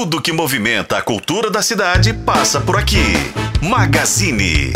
Tudo que movimenta a cultura da cidade passa por aqui. Magazine.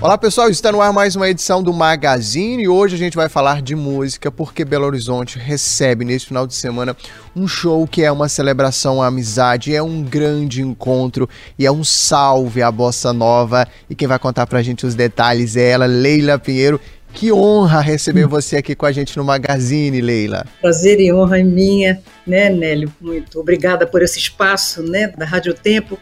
Olá pessoal, está no ar mais uma edição do Magazine e hoje a gente vai falar de música porque Belo Horizonte recebe neste final de semana um show que é uma celebração à amizade, é um grande encontro e é um salve à bossa nova. E quem vai contar pra gente os detalhes é ela, Leila Pinheiro. Que honra receber você aqui com a gente no Magazine, Leila. Prazer e honra é minha, né, Nélio? Muito obrigada por esse espaço, né, da Rádio Tempo,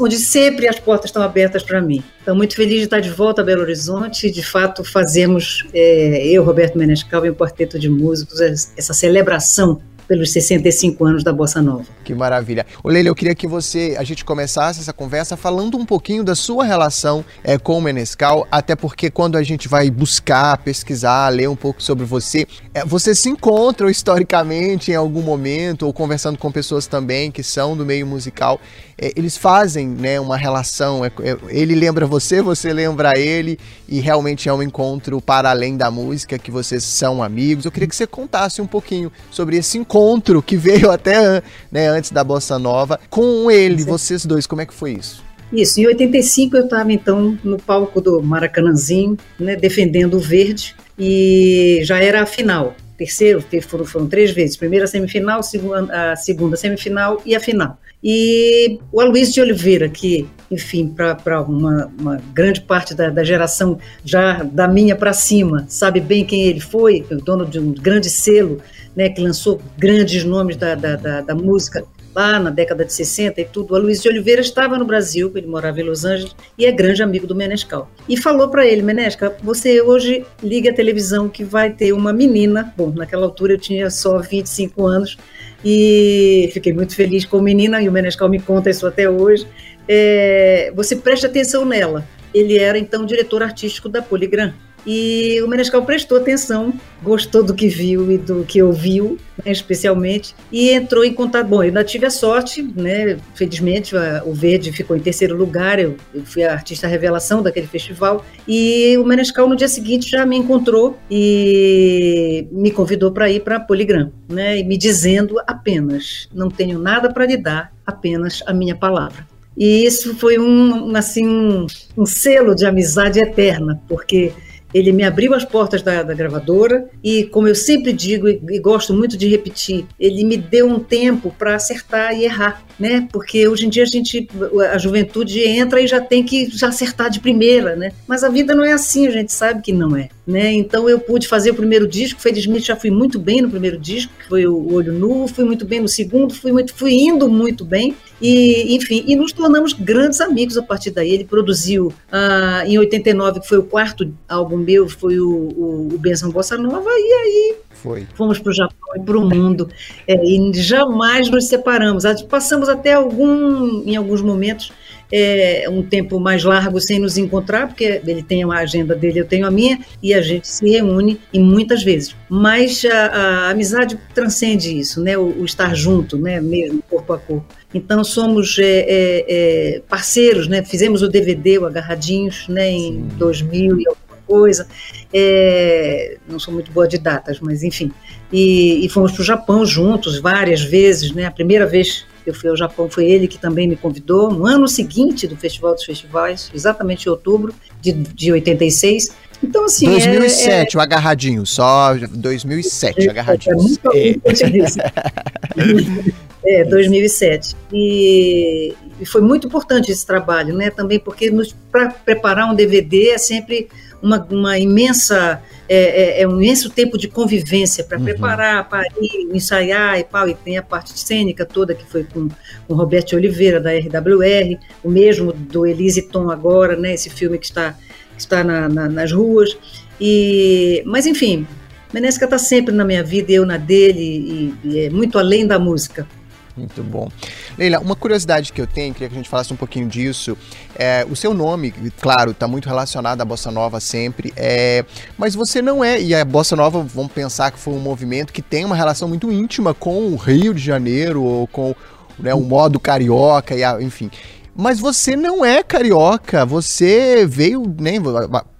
onde sempre as portas estão abertas para mim. Estou muito feliz de estar de volta a Belo Horizonte. De fato, fazemos, é, eu, Roberto Menescal e o Quarteto de Músicos, essa celebração pelos 65 anos da Bossa Nova. Que maravilha. Ô Leila, eu queria que você, a gente começasse essa conversa falando um pouquinho da sua relação é, com o Menescal, até porque quando a gente vai buscar, pesquisar, ler um pouco sobre você, é, você se encontra historicamente em algum momento, ou conversando com pessoas também que são do meio musical, é, eles fazem né, uma relação, ele lembra você, você lembra ele, e realmente é um encontro para além da música, que vocês são amigos. Eu queria que você contasse um pouquinho sobre esse encontro encontro que veio até né, antes da Bossa Nova com ele, vocês dois. Como é que foi isso? Isso, em 85 eu estava então no palco do Maracanãzinho, né, defendendo o verde, e já era a final. Terceiro, foram, foram três vezes: primeira semifinal, segunda, a segunda semifinal e a final. E o Aloysio de Oliveira, que, enfim, para uma, uma, grande parte da, da, geração já da minha para cima, sabe bem quem ele foi, o dono de um grande selo, né, que lançou grandes nomes da, da, da, da música lá na década de 60 e tudo, a Luiz de Oliveira estava no Brasil, ele morava em Los Angeles, e é grande amigo do Menescal. E falou para ele, Menescal, você hoje liga a televisão que vai ter uma menina, bom, naquela altura eu tinha só 25 anos, e fiquei muito feliz com a menina, e o Menescal me conta isso até hoje, é, você preste atenção nela. Ele era então diretor artístico da Poligram. E o Menescal prestou atenção, gostou do que viu e do que ouviu, né, especialmente, e entrou em contato. Bom, eu ainda tive a sorte, né, felizmente, a, o Verde ficou em terceiro lugar, eu, eu, fui a artista revelação daquele festival, e o Menescal no dia seguinte já me encontrou e me convidou para ir para Poligram, né, e me dizendo apenas: não tenho nada para lhe dar, apenas a minha palavra. E isso foi um, assim, um, um selo de amizade eterna, porque ele me abriu as portas da, da gravadora e, como eu sempre digo e, e, gosto muito de repetir, ele me deu um tempo para acertar e errar, né? Porque hoje em dia a gente, a juventude entra e já tem que já acertar de primeira, né? Mas a vida não é assim, a gente sabe que não é, né? Então eu pude fazer o primeiro disco, felizmente já fui muito bem no primeiro disco, que foi o Olho Nu, fui muito bem no segundo, fui muito, fui indo muito bem e, enfim, e nos tornamos grandes amigos a partir daí. Ele produziu ah, em 89, que foi o quarto álbum meu, foi o, o, o Benção Bossa Nova, e aí foi. fomos para o Japão e para o mundo. É, e jamais nos separamos. Passamos até algum, em alguns momentos é, um tempo mais largo sem nos encontrar, porque ele tem a agenda dele, eu tenho a minha, e a gente se reúne e muitas vezes. Mas a, a amizade transcende isso, né? O, o, estar junto, né? Mesmo corpo a corpo. Então somos é, é, é parceiros, né? Fizemos o DVD, o Agarradinhos, né? Em Sim. 2000 e alguma coisa. É, não sou muito boa de datas, mas enfim. E, e fomos para o Japão juntos várias vezes, né? A primeira vez eu fui ao Japão, foi ele que também me convidou, no ano seguinte do Festival dos Festivais, exatamente em outubro de, de 86. Então, assim. 2007, é, é... o agarradinho, só 2007, agarradinho. É, é. é 2007. E, e, foi muito importante esse trabalho, né? Também porque para preparar um DVD é sempre uma, uma imensa é, é, é, um imenso tempo de convivência para uhum. preparar, para ir, ensaiar e tal, e tem a parte cênica toda que foi com, com Roberto Oliveira, da RWR, o mesmo do Elise Tom agora, né, esse filme que está, que está na, na, nas ruas, e, mas enfim, Menesca está sempre na minha vida, eu na dele, e, e é muito além da música. Muito bom. Leila, uma curiosidade que eu tenho, queria que a gente falasse um pouquinho disso. É, o seu nome, claro, está muito relacionado à Bossa Nova sempre, é, mas você não é, e a Bossa Nova, vamos pensar que foi um movimento que tem uma relação muito íntima com o Rio de Janeiro, ou com né, o modo carioca, e a, enfim. Mas você não é carioca, você veio, né,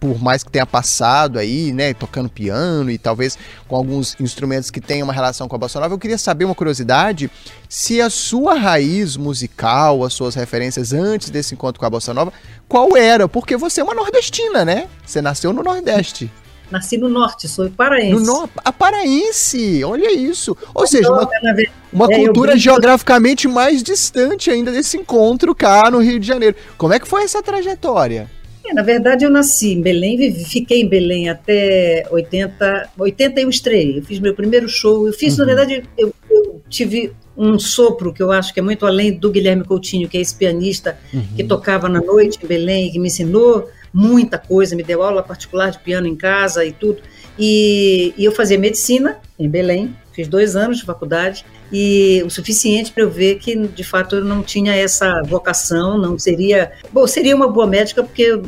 por mais que tenha passado aí, né, tocando piano e talvez com alguns instrumentos que tenham uma relação com a bossa nova, eu queria saber uma curiosidade, se a sua raiz musical, as suas referências antes desse encontro com a bossa nova, qual era? Porque você é uma nordestina, né? Você nasceu no Nordeste. Nasci no norte, sou paraense. No no... A paraense, olha isso. Ou seja, uma, uma é, cultura geograficamente mais distante ainda desse encontro cá no Rio de Janeiro. Como é que foi essa trajetória? É, na verdade, eu nasci em Belém, vivi, fiquei em Belém até 80, 80 eu estreiei. Eu fiz meu primeiro show. Eu fiz, uhum. na verdade, eu, eu tive um sopro que eu acho que é muito além do Guilherme Coutinho, que é esse pianista uhum. que tocava na noite em Belém, que me ensinou muita coisa, me deu aula particular de piano em casa e tudo. E, e eu fazia medicina em Belém, fiz dois anos de faculdade e o suficiente para eu ver que de fato eu não tinha essa vocação, não seria, bom, seria uma boa médica porque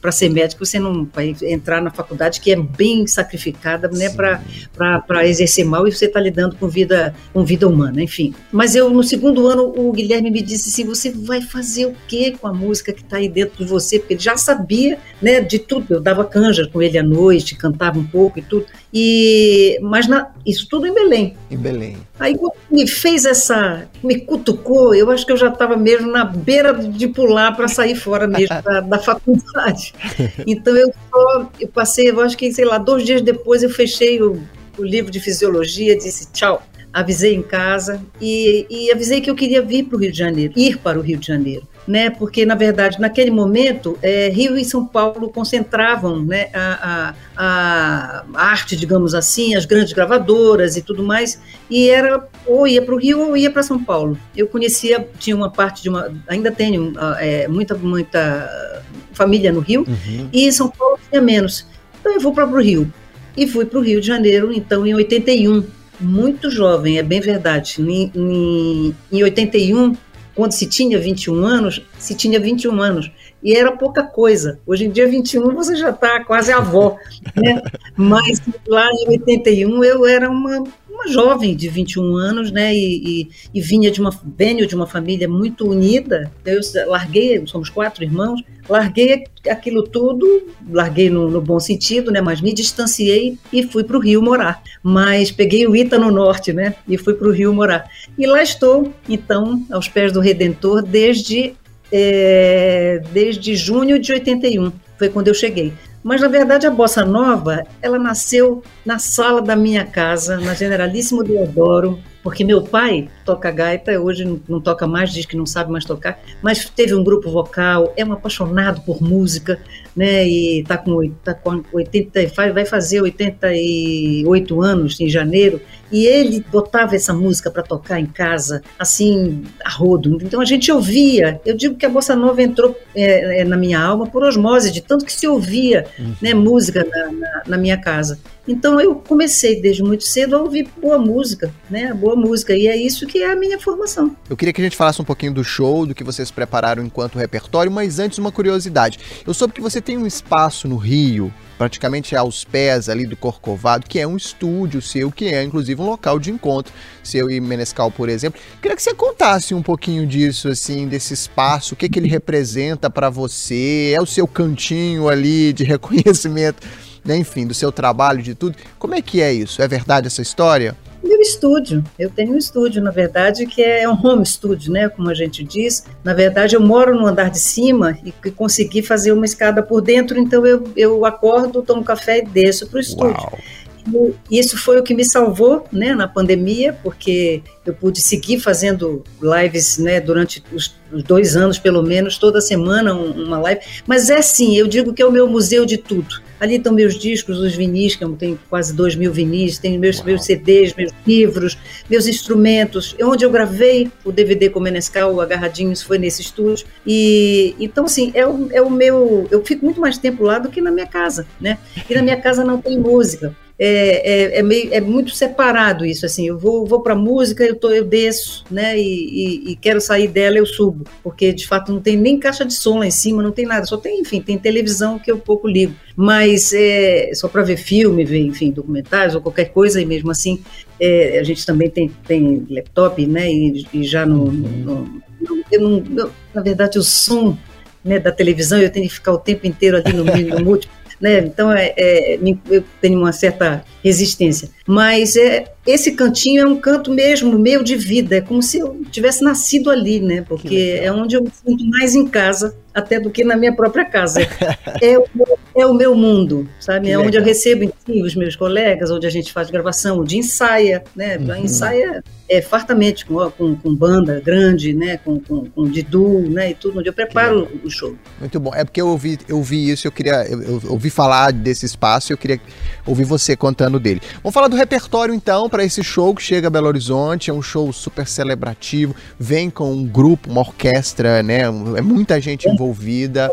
para ser médico você não vai entrar na faculdade que é bem sacrificada, né, para exercer mal e você está lidando com vida com vida humana, enfim. Mas eu no segundo ano o Guilherme me disse assim, você vai fazer o que com a música que está aí dentro de você? Porque ele já sabia, né, de tudo. Eu dava canja com ele à noite, cantava um pouco e tudo. E mas na, isso tudo em Belém. Em Belém. Aí me fez essa, me cutucou, eu acho que eu já estava mesmo na beira de pular para sair fora mesmo da, da, faculdade. Então eu só, eu passei, eu acho que, sei lá, dois dias depois eu fechei o, o livro de fisiologia, disse tchau, avisei em casa e, e avisei que eu queria vir para o Rio de Janeiro, ir para o Rio de Janeiro né? Porque na verdade naquele momento é, Rio e São Paulo concentravam, né? A, a, a, arte, digamos assim, as grandes gravadoras e tudo mais, e era ou ia para o Rio ou ia para São Paulo. Eu conhecia, tinha uma parte de uma, ainda tenho é, muita muita família no Rio uhum. e São Paulo tinha menos. Então eu vou para o Rio e fui para o Rio de Janeiro, então em 81 muito jovem, é bem verdade. Em, em, em 81 quando se tinha 21 anos, se tinha 21 anos. E era pouca coisa. Hoje em dia, 21, você já está quase avó. Né? Mas lá em 81, eu era uma, uma jovem de 21 anos, né? E, e, e vinha de uma, venho de uma família muito unida. Eu larguei, somos quatro irmãos, larguei aquilo tudo, larguei no, no, bom sentido, né? Mas me distanciei e fui para o Rio morar. Mas peguei o Ita no norte, né? E fui para o Rio morar. E lá estou, então, aos pés do Redentor desde é, desde junho de 81. Foi quando eu cheguei. Mas, na verdade, a Bossa Nova, ela nasceu na sala da minha casa, na Generalíssimo Deodoro, porque meu pai toca gaita, hoje não, não, toca mais, diz que não sabe mais tocar, mas teve um grupo vocal, é um apaixonado por música, né? E está com, tá com 80, vai fazer 88 anos em janeiro, e ele botava essa música para tocar em casa, assim, a rodo. Então a gente ouvia. Eu digo que a bossa nova entrou é, é, na minha alma por osmose, de tanto que se ouvia uhum. né, música na, na, na minha casa. Então eu comecei desde muito cedo a ouvir boa música, né? Boa música. E é isso que é a minha formação. Eu queria que a gente falasse um pouquinho do show, do que vocês prepararam enquanto repertório, mas antes uma curiosidade. Eu soube que você tem um espaço no Rio, praticamente aos pés ali do Corcovado, que é um estúdio seu, que é inclusive um local de encontro, seu e Menescal, por exemplo. Queria que você contasse um pouquinho disso, assim, desse espaço, o que, que ele representa para você, é o seu cantinho ali de reconhecimento né, enfim, do seu trabalho, de tudo. Como é que é isso? É verdade essa história? Meu estúdio, eu tenho um estúdio, na verdade, que é um home studio, né, como a gente diz. Na verdade, eu moro no andar de cima e consegui fazer uma escada por dentro, então eu, eu acordo, tomo café e desço para o estúdio. Uau. Isso foi o que me salvou né, na pandemia, porque eu pude seguir fazendo lives né, durante os, os dois anos, pelo menos, toda semana uma live. Mas é sim, eu digo que é o meu museu de tudo. Ali estão meus discos, os vinis, que eu tenho quase dois mil vinis, tenho meus, meus CDs, meus livros, meus instrumentos. Onde eu gravei o DVD com o Menescal, o Agarradinhos, foi nesse estúdio. E então, assim, é o, é o meu. Eu fico muito mais tempo lá do que na minha casa, né? E na minha casa não tem música é, é, é, meio, é muito separado isso, assim, eu vou, vou para música, eu, tô, eu desço, né, e, e, e, quero sair dela, eu subo, porque de fato não tem nem caixa de som lá em cima, não tem nada, só tem, enfim, tem televisão que eu pouco ligo, mas é só para ver filme, ver, enfim, documentários ou qualquer coisa, e mesmo assim, é, a gente também tem, tem laptop, né, e, e já não, eu, na verdade, o som né, da televisão, eu tenho que ficar o tempo inteiro ali no, no múltiplo né? Então é, é, eu tenho uma certa resistência. Mas é, esse cantinho é um canto mesmo meu de vida, é como se eu tivesse nascido ali, né? Porque é onde eu me sinto mais em casa até do que na minha própria casa. é, o, é o meu mundo, sabe? é onde eu recebo si, os meus colegas, onde a gente faz gravação, onde ensaia, né? Uhum. Ensaia é, fartamente com, com, com, banda grande, né? Com, com, com Didu, né? E tudo, onde eu preparo o show. Muito bom. É porque eu ouvi, eu ouvi isso, eu queria, eu, eu ouvi falar desse espaço, eu queria ouvir você contando dele. Vamos falar do repertório então para esse show que chega a Belo Horizonte, é um show super celebrativo, vem com um grupo, uma orquestra, né? É muita gente envolvida envolvida.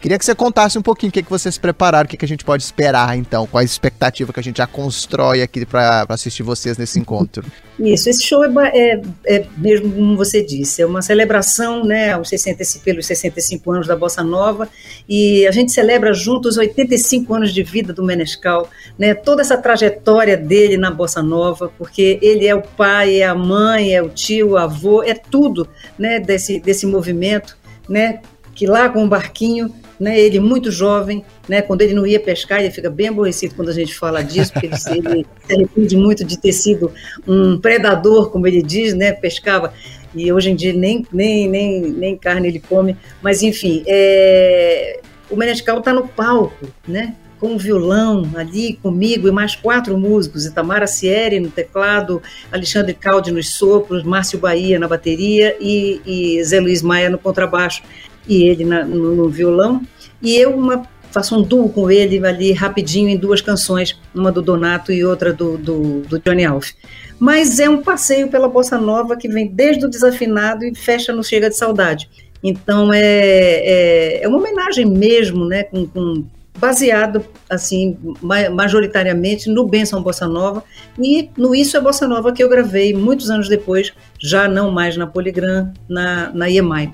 Queria que você contasse um pouquinho o que, que vocês prepararam, o que, que a gente pode esperar, então, qual a expectativa que a gente já constrói aqui para assistir vocês nesse encontro. Isso, esse show é, é, é, mesmo como você disse, é uma celebração né, aos 65, pelos 65 anos da Bossa Nova, e a gente celebra juntos os 85 anos de vida do Menescal, né, toda essa trajetória dele na Bossa Nova, porque ele é o pai, é a mãe, é o tio, o avô, é tudo né, desse, desse movimento, né, que lá com o barquinho, né, ele muito jovem, né, quando ele não ia pescar, ele fica bem aborrecido quando a gente fala disso, porque ele, ele se arrepende muito de ter sido um predador, como ele diz, né, pescava, e hoje em dia nem, nem, nem, nem carne ele come, mas enfim, é, o Menescal está no palco, né, com o violão ali comigo e mais quatro músicos, Itamara Sieri no teclado, Alexandre Caldi nos sopros, Márcio Bahia na bateria e, e Zé Luiz Maia no contrabaixo e ele na, no, no, violão, e eu uma, faço um duo com ele ali rapidinho em duas canções, uma do Donato e outra do, do, do Johnny Alf. Mas é um passeio pela bossa nova que vem desde o desafinado e fecha no Chega de Saudade. Então é, é, é uma homenagem mesmo, né, com, com baseado assim majoritariamente no Benção Bossa Nova e no Isso é Bossa Nova que eu gravei muitos anos depois, já não mais na Poligram, na, na EMI.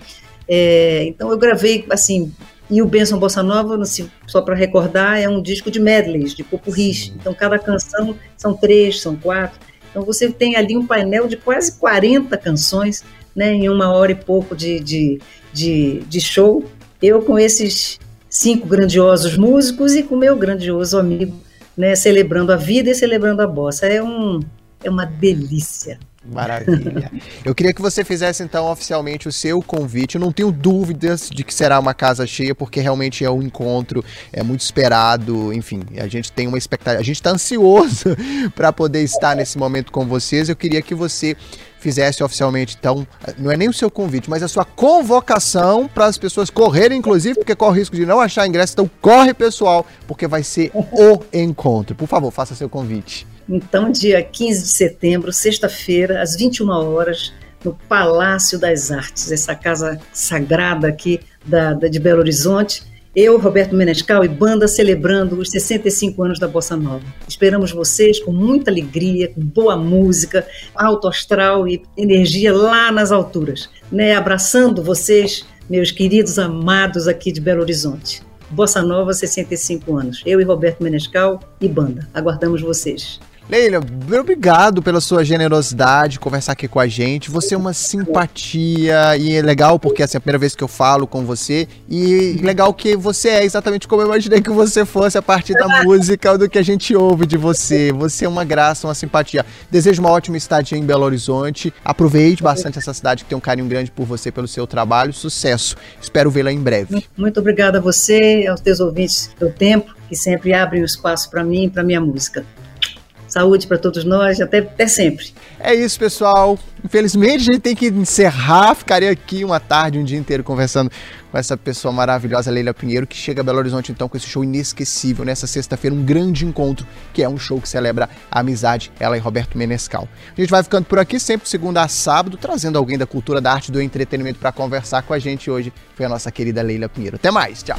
É, então eu gravei assim e o Benção Bossa Nova, só para recordar, é um disco de medleys, de popurris. Então cada canção são três, são quatro. Então você tem ali um painel de quase 40 canções, né, em uma hora e pouco de, de, de, de show. Eu com esses cinco grandiosos músicos e com meu grandioso amigo, né, celebrando a vida e celebrando a bossa. É, um, é uma delícia. Maravilha. Eu queria que você fizesse então oficialmente o seu convite. Eu não tenho dúvidas de que será uma casa cheia, porque realmente é um encontro, é muito esperado. Enfim, a gente tem uma expectativa, a gente está ansioso para poder estar nesse momento com vocês. Eu queria que você fizesse oficialmente, então, não é nem o seu convite, mas a sua convocação para as pessoas correrem, inclusive, porque corre o risco de não achar ingresso. Então, corre, pessoal, porque vai ser o encontro. Por favor, faça seu convite. Então, dia 15 de setembro, sexta-feira, às 21 horas, no Palácio das Artes, essa casa sagrada aqui da, da, de Belo Horizonte. Eu, Roberto Menescal e banda celebrando os 65 anos da Bossa Nova. Esperamos vocês com muita alegria, com boa música, alto astral e energia lá nas alturas. Né? Abraçando vocês, meus queridos amados aqui de Belo Horizonte. Bossa Nova, 65 anos. Eu e Roberto Menescal e banda. Aguardamos vocês. Leila, obrigado pela sua generosidade, conversar aqui com a gente. Você é uma simpatia e é legal porque assim, é a primeira vez que eu falo com você e legal que você é exatamente como eu imaginei que você fosse a partir da música do que a gente ouve de você. Você é uma graça, uma simpatia. Desejo uma ótima estadia em Belo Horizonte. Aproveite bastante essa cidade que tem um carinho grande por você, pelo seu trabalho. Sucesso. Espero vê-la em breve. Muito obrigada a você, aos teus ouvintes do tempo que sempre abrem o espaço para mim e para minha música. Saúde para todos nós, até, até sempre. É isso, pessoal. Infelizmente a gente tem que encerrar. Ficaria aqui uma tarde, um dia inteiro conversando com essa pessoa maravilhosa, Leila Pinheiro, que chega a Belo Horizonte então com esse show inesquecível nessa sexta-feira, um grande encontro, que é um show que celebra a amizade, ela e Roberto Menescal. A gente vai ficando por aqui, sempre segunda a sábado, trazendo alguém da cultura, da arte, do entretenimento para conversar com a gente hoje. Foi a nossa querida Leila Pinheiro. Até mais, tchau.